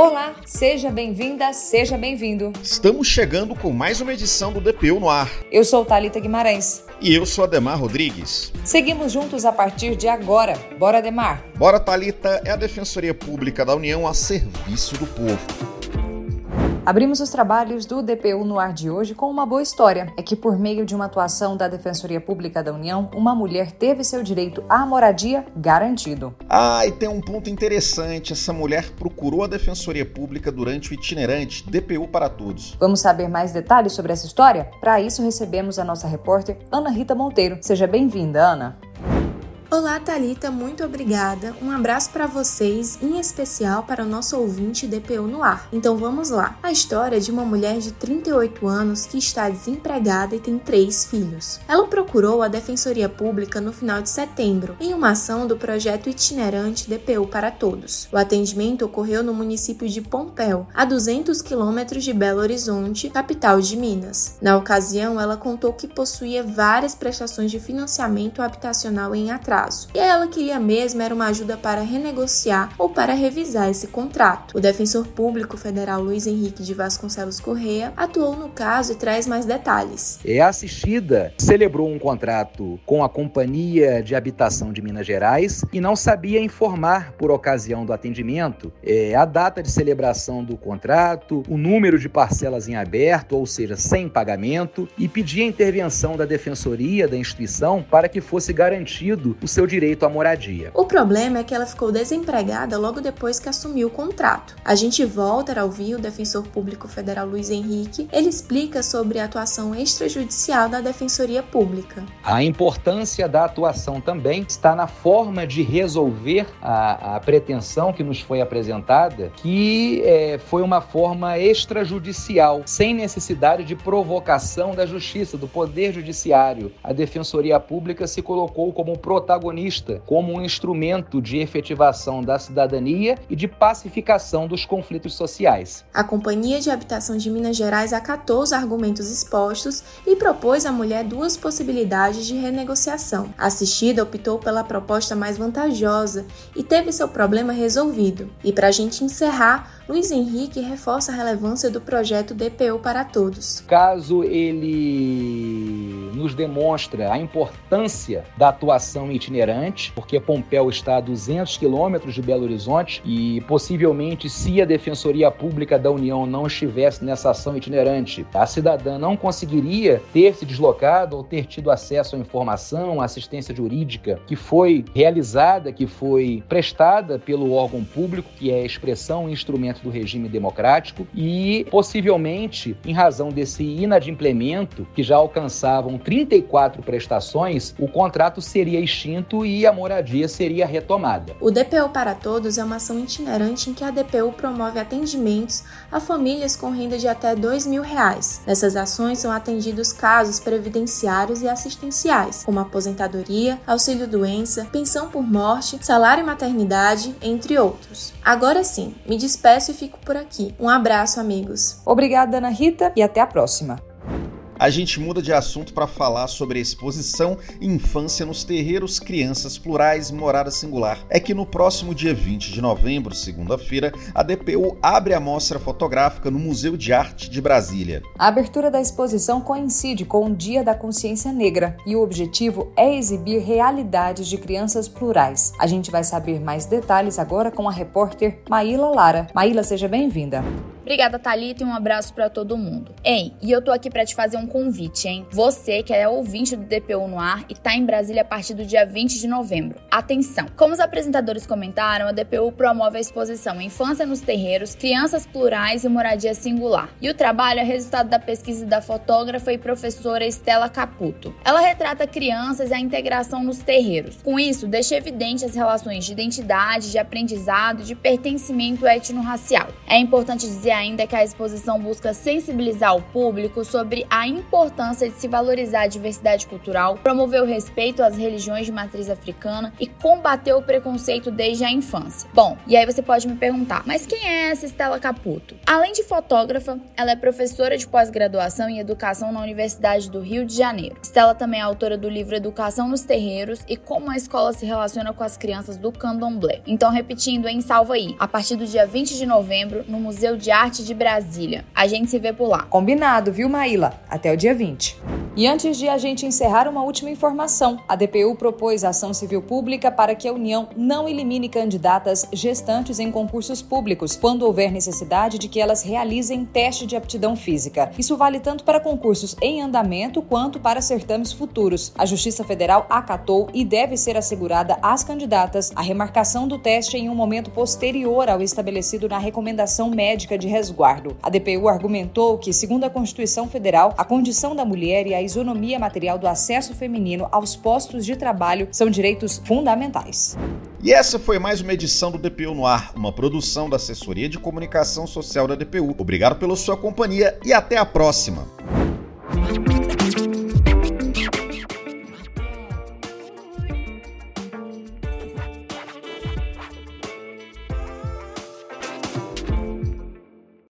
Olá, seja bem-vinda, seja bem-vindo. Estamos chegando com mais uma edição do DPU no ar. Eu sou Talita Guimarães. E eu sou Ademar Rodrigues. Seguimos juntos a partir de agora. Bora, Ademar? Bora, Talita é a Defensoria Pública da União a serviço do povo. Abrimos os trabalhos do DPU no ar de hoje com uma boa história. É que, por meio de uma atuação da Defensoria Pública da União, uma mulher teve seu direito à moradia garantido. Ah, e tem um ponto interessante: essa mulher procurou a Defensoria Pública durante o itinerante DPU para Todos. Vamos saber mais detalhes sobre essa história? Para isso, recebemos a nossa repórter Ana Rita Monteiro. Seja bem-vinda, Ana. Olá, Talita, muito obrigada. Um abraço para vocês, em especial para o nosso ouvinte DPU no ar. Então vamos lá. A história de uma mulher de 38 anos que está desempregada e tem três filhos. Ela procurou a Defensoria Pública no final de setembro, em uma ação do projeto itinerante DPU para Todos. O atendimento ocorreu no município de Pompéu, a 200 quilômetros de Belo Horizonte, capital de Minas. Na ocasião, ela contou que possuía várias prestações de financiamento habitacional em atraso prazo. E ela queria mesmo era uma ajuda para renegociar ou para revisar esse contrato. O defensor público federal Luiz Henrique de Vasconcelos Correia atuou no caso e traz mais detalhes. É assistida celebrou um contrato com a Companhia de Habitação de Minas Gerais e não sabia informar por ocasião do atendimento é, a data de celebração do contrato, o número de parcelas em aberto, ou seja, sem pagamento, e pedia intervenção da defensoria da instituição para que fosse garantido o seu direito à moradia. O problema é que ela ficou desempregada logo depois que assumiu o contrato. A gente volta a ouvir o defensor público federal Luiz Henrique. Ele explica sobre a atuação extrajudicial da Defensoria Pública. A importância da atuação também está na forma de resolver a, a pretensão que nos foi apresentada, que é, foi uma forma extrajudicial, sem necessidade de provocação da justiça, do poder judiciário. A Defensoria Pública se colocou como protagonista protagonista como um instrumento de efetivação da cidadania e de pacificação dos conflitos sociais. A Companhia de Habitação de Minas Gerais acatou os argumentos expostos e propôs à mulher duas possibilidades de renegociação. A assistida optou pela proposta mais vantajosa e teve seu problema resolvido. E para a gente encerrar, Luiz Henrique reforça a relevância do projeto DPU para todos. Caso ele nos demonstra a importância da atuação itinerante, porque Pompéu está a 200 quilômetros de Belo Horizonte e possivelmente se a Defensoria Pública da União não estivesse nessa ação itinerante, a cidadã não conseguiria ter se deslocado ou ter tido acesso à informação, à assistência jurídica que foi realizada, que foi prestada pelo órgão público, que é a expressão e instrumento do regime democrático e possivelmente, em razão desse inadimplemento, que já alcançavam 34 prestações, o contrato seria extinto e a moradia seria retomada. O DPU para Todos é uma ação itinerante em que a DPU promove atendimentos a famílias com renda de até 2 mil reais. Nessas ações são atendidos casos previdenciários e assistenciais, como aposentadoria, auxílio-doença, pensão por morte, salário e maternidade, entre outros. Agora sim, me despeço e fico por aqui. Um abraço, amigos. Obrigada, Ana Rita, e até a próxima a gente muda de assunto para falar sobre a exposição Infância nos Terreiros Crianças Plurais Morada Singular. É que no próximo dia 20 de novembro, segunda-feira, a DPU abre a mostra fotográfica no Museu de Arte de Brasília. A abertura da exposição coincide com o Dia da Consciência Negra e o objetivo é exibir realidades de crianças plurais. A gente vai saber mais detalhes agora com a repórter Maíla Lara. Maíla, seja bem-vinda. Obrigada, Thalita, e um abraço para todo mundo. Ei, e eu tô aqui para te fazer um convite, hein? Você que é ouvinte do DPU no ar e tá em Brasília a partir do dia 20 de novembro. Atenção! Como os apresentadores comentaram, a DPU promove a exposição Infância nos Terreiros, Crianças Plurais e Moradia Singular. E o trabalho é resultado da pesquisa da fotógrafa e professora Estela Caputo. Ela retrata crianças e a integração nos terreiros. Com isso, deixa evidente as relações de identidade, de aprendizado e de pertencimento etno-racial. É importante dizer ainda que a exposição busca sensibilizar o público sobre a importância de se valorizar a diversidade cultural, promover o respeito às religiões de matriz africana e combater o preconceito desde a infância. Bom, e aí você pode me perguntar, mas quem é essa Stella Caputo? Além de fotógrafa, ela é professora de pós-graduação em educação na Universidade do Rio de Janeiro. Stella também é autora do livro Educação nos Terreiros e Como a Escola se Relaciona com as Crianças do Candomblé. Então, repetindo, em salva aí, a partir do dia 20 de novembro, no Museu de Arte de Brasília. A gente se vê por lá. Combinado, viu, Maíla? Até o dia 20. E antes de a gente encerrar, uma última informação. A DPU propôs ação civil pública para que a União não elimine candidatas gestantes em concursos públicos, quando houver necessidade de que elas realizem teste de aptidão física. Isso vale tanto para concursos em andamento quanto para certames futuros. A Justiça Federal acatou e deve ser assegurada às candidatas a remarcação do teste em um momento posterior ao estabelecido na recomendação médica de resguardo. A DPU argumentou que, segundo a Constituição Federal, a condição da mulher e a isonomia material do acesso feminino aos postos de trabalho são direitos fundamentais. E essa foi mais uma edição do DPU no Ar, uma produção da Assessoria de Comunicação Social da DPU. Obrigado pela sua companhia e até a próxima.